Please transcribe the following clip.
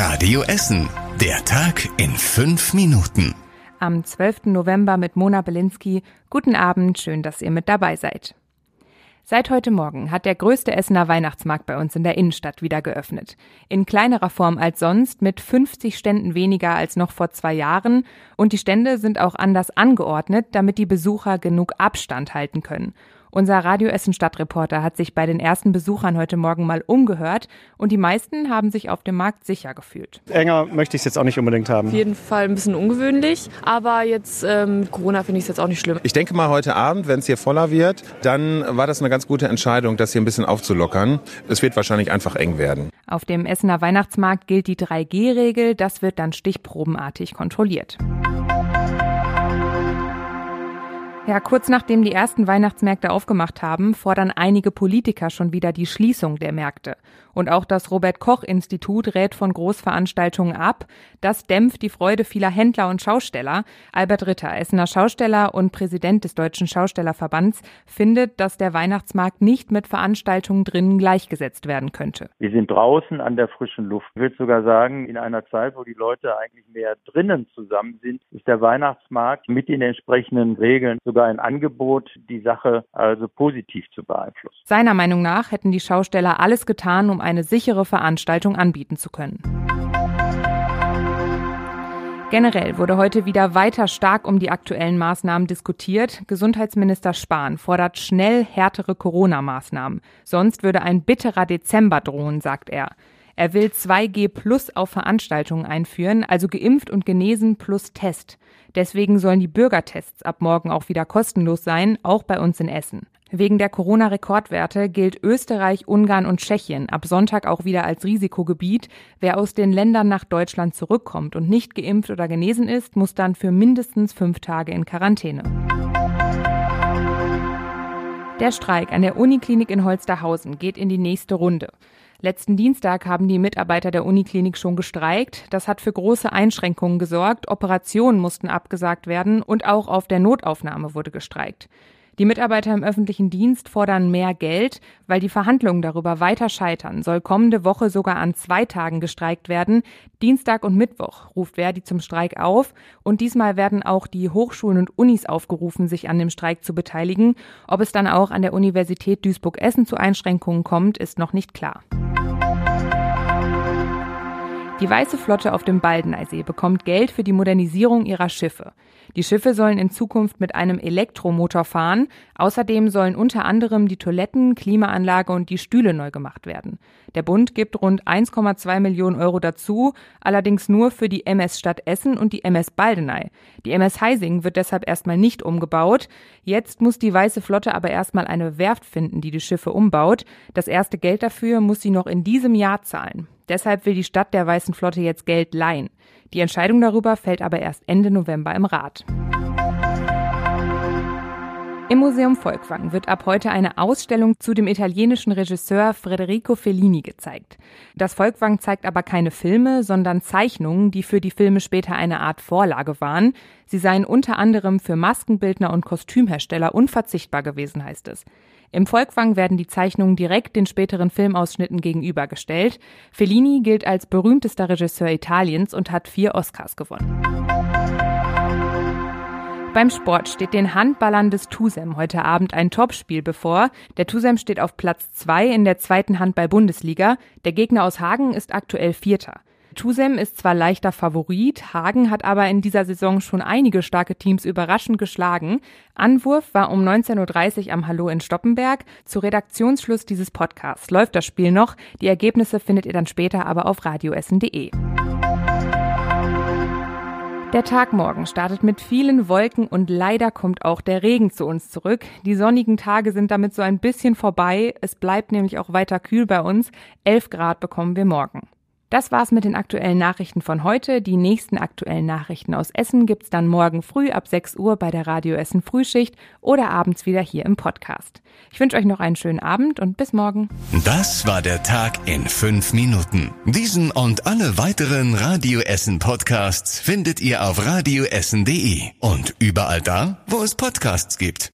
Radio Essen. Der Tag in fünf Minuten. Am 12. November mit Mona Belinsky. Guten Abend, schön, dass ihr mit dabei seid. Seit heute Morgen hat der größte Essener Weihnachtsmarkt bei uns in der Innenstadt wieder geöffnet. In kleinerer Form als sonst, mit 50 Ständen weniger als noch vor zwei Jahren. Und die Stände sind auch anders angeordnet, damit die Besucher genug Abstand halten können. Unser Radio Essen Stadtreporter hat sich bei den ersten Besuchern heute Morgen mal umgehört und die meisten haben sich auf dem Markt sicher gefühlt. Enger möchte ich es jetzt auch nicht unbedingt haben. Auf jeden Fall ein bisschen ungewöhnlich, aber jetzt ähm, Corona finde ich es jetzt auch nicht schlimm. Ich denke mal heute Abend, wenn es hier voller wird, dann war das eine ganz gute Entscheidung, das hier ein bisschen aufzulockern. Es wird wahrscheinlich einfach eng werden. Auf dem Essener Weihnachtsmarkt gilt die 3G-Regel, das wird dann stichprobenartig kontrolliert. Ja, kurz nachdem die ersten Weihnachtsmärkte aufgemacht haben, fordern einige Politiker schon wieder die Schließung der Märkte. Und auch das Robert Koch Institut rät von Großveranstaltungen ab. Das dämpft die Freude vieler Händler und Schausteller. Albert Ritter, Essener Schausteller und Präsident des Deutschen Schaustellerverbands, findet, dass der Weihnachtsmarkt nicht mit Veranstaltungen drinnen gleichgesetzt werden könnte. Wir sind draußen an der frischen Luft. Ich würde sogar sagen, in einer Zeit, wo die Leute eigentlich mehr drinnen zusammen sind, ist der Weihnachtsmarkt mit den entsprechenden Regeln sogar sogar ein Angebot, die Sache also positiv zu beeinflussen. Seiner Meinung nach hätten die Schausteller alles getan, um eine sichere Veranstaltung anbieten zu können. Generell wurde heute wieder weiter stark um die aktuellen Maßnahmen diskutiert. Gesundheitsminister Spahn fordert schnell härtere Corona-Maßnahmen. Sonst würde ein bitterer Dezember drohen, sagt er. Er will 2G plus auf Veranstaltungen einführen, also geimpft und genesen plus Test. Deswegen sollen die Bürgertests ab morgen auch wieder kostenlos sein, auch bei uns in Essen. Wegen der Corona-Rekordwerte gilt Österreich, Ungarn und Tschechien ab Sonntag auch wieder als Risikogebiet. Wer aus den Ländern nach Deutschland zurückkommt und nicht geimpft oder genesen ist, muss dann für mindestens fünf Tage in Quarantäne. Der Streik an der Uniklinik in Holsterhausen geht in die nächste Runde. Letzten Dienstag haben die Mitarbeiter der Uniklinik schon gestreikt. Das hat für große Einschränkungen gesorgt. Operationen mussten abgesagt werden und auch auf der Notaufnahme wurde gestreikt. Die Mitarbeiter im öffentlichen Dienst fordern mehr Geld, weil die Verhandlungen darüber weiter scheitern. Soll kommende Woche sogar an zwei Tagen gestreikt werden. Dienstag und Mittwoch ruft Verdi zum Streik auf. Und diesmal werden auch die Hochschulen und Unis aufgerufen, sich an dem Streik zu beteiligen. Ob es dann auch an der Universität Duisburg-Essen zu Einschränkungen kommt, ist noch nicht klar. Die Weiße Flotte auf dem Baldeneysee bekommt Geld für die Modernisierung ihrer Schiffe. Die Schiffe sollen in Zukunft mit einem Elektromotor fahren. Außerdem sollen unter anderem die Toiletten, Klimaanlage und die Stühle neu gemacht werden. Der Bund gibt rund 1,2 Millionen Euro dazu, allerdings nur für die MS Stadt Essen und die MS Baldeney. Die MS Heising wird deshalb erstmal nicht umgebaut. Jetzt muss die Weiße Flotte aber erstmal eine Werft finden, die die Schiffe umbaut. Das erste Geld dafür muss sie noch in diesem Jahr zahlen. Deshalb will die Stadt der Weißen Flotte jetzt Geld leihen. Die Entscheidung darüber fällt aber erst Ende November im Rat. Im Museum Volkwang wird ab heute eine Ausstellung zu dem italienischen Regisseur Federico Fellini gezeigt. Das Volkwang zeigt aber keine Filme, sondern Zeichnungen, die für die Filme später eine Art Vorlage waren. Sie seien unter anderem für Maskenbildner und Kostümhersteller unverzichtbar gewesen, heißt es. Im Volkwang werden die Zeichnungen direkt den späteren Filmausschnitten gegenübergestellt. Fellini gilt als berühmtester Regisseur Italiens und hat vier Oscars gewonnen. Beim Sport steht den Handballern des Tusem heute Abend ein Topspiel bevor. Der Tusem steht auf Platz zwei in der zweiten Handball-Bundesliga. Der Gegner aus Hagen ist aktuell Vierter. Tusem ist zwar leichter Favorit, Hagen hat aber in dieser Saison schon einige starke Teams überraschend geschlagen. Anwurf war um 19.30 Uhr am Hallo in Stoppenberg. Zu Redaktionsschluss dieses Podcasts läuft das Spiel noch. Die Ergebnisse findet ihr dann später aber auf radioessen.de. Der Tag morgen startet mit vielen Wolken und leider kommt auch der Regen zu uns zurück. Die sonnigen Tage sind damit so ein bisschen vorbei. Es bleibt nämlich auch weiter kühl bei uns. 11 Grad bekommen wir morgen. Das war's mit den aktuellen Nachrichten von heute. Die nächsten aktuellen Nachrichten aus Essen gibt's dann morgen früh ab 6 Uhr bei der Radio Essen Frühschicht oder abends wieder hier im Podcast. Ich wünsche euch noch einen schönen Abend und bis morgen. Das war der Tag in fünf Minuten. Diesen und alle weiteren Radio Essen Podcasts findet ihr auf radioessen.de und überall da, wo es Podcasts gibt.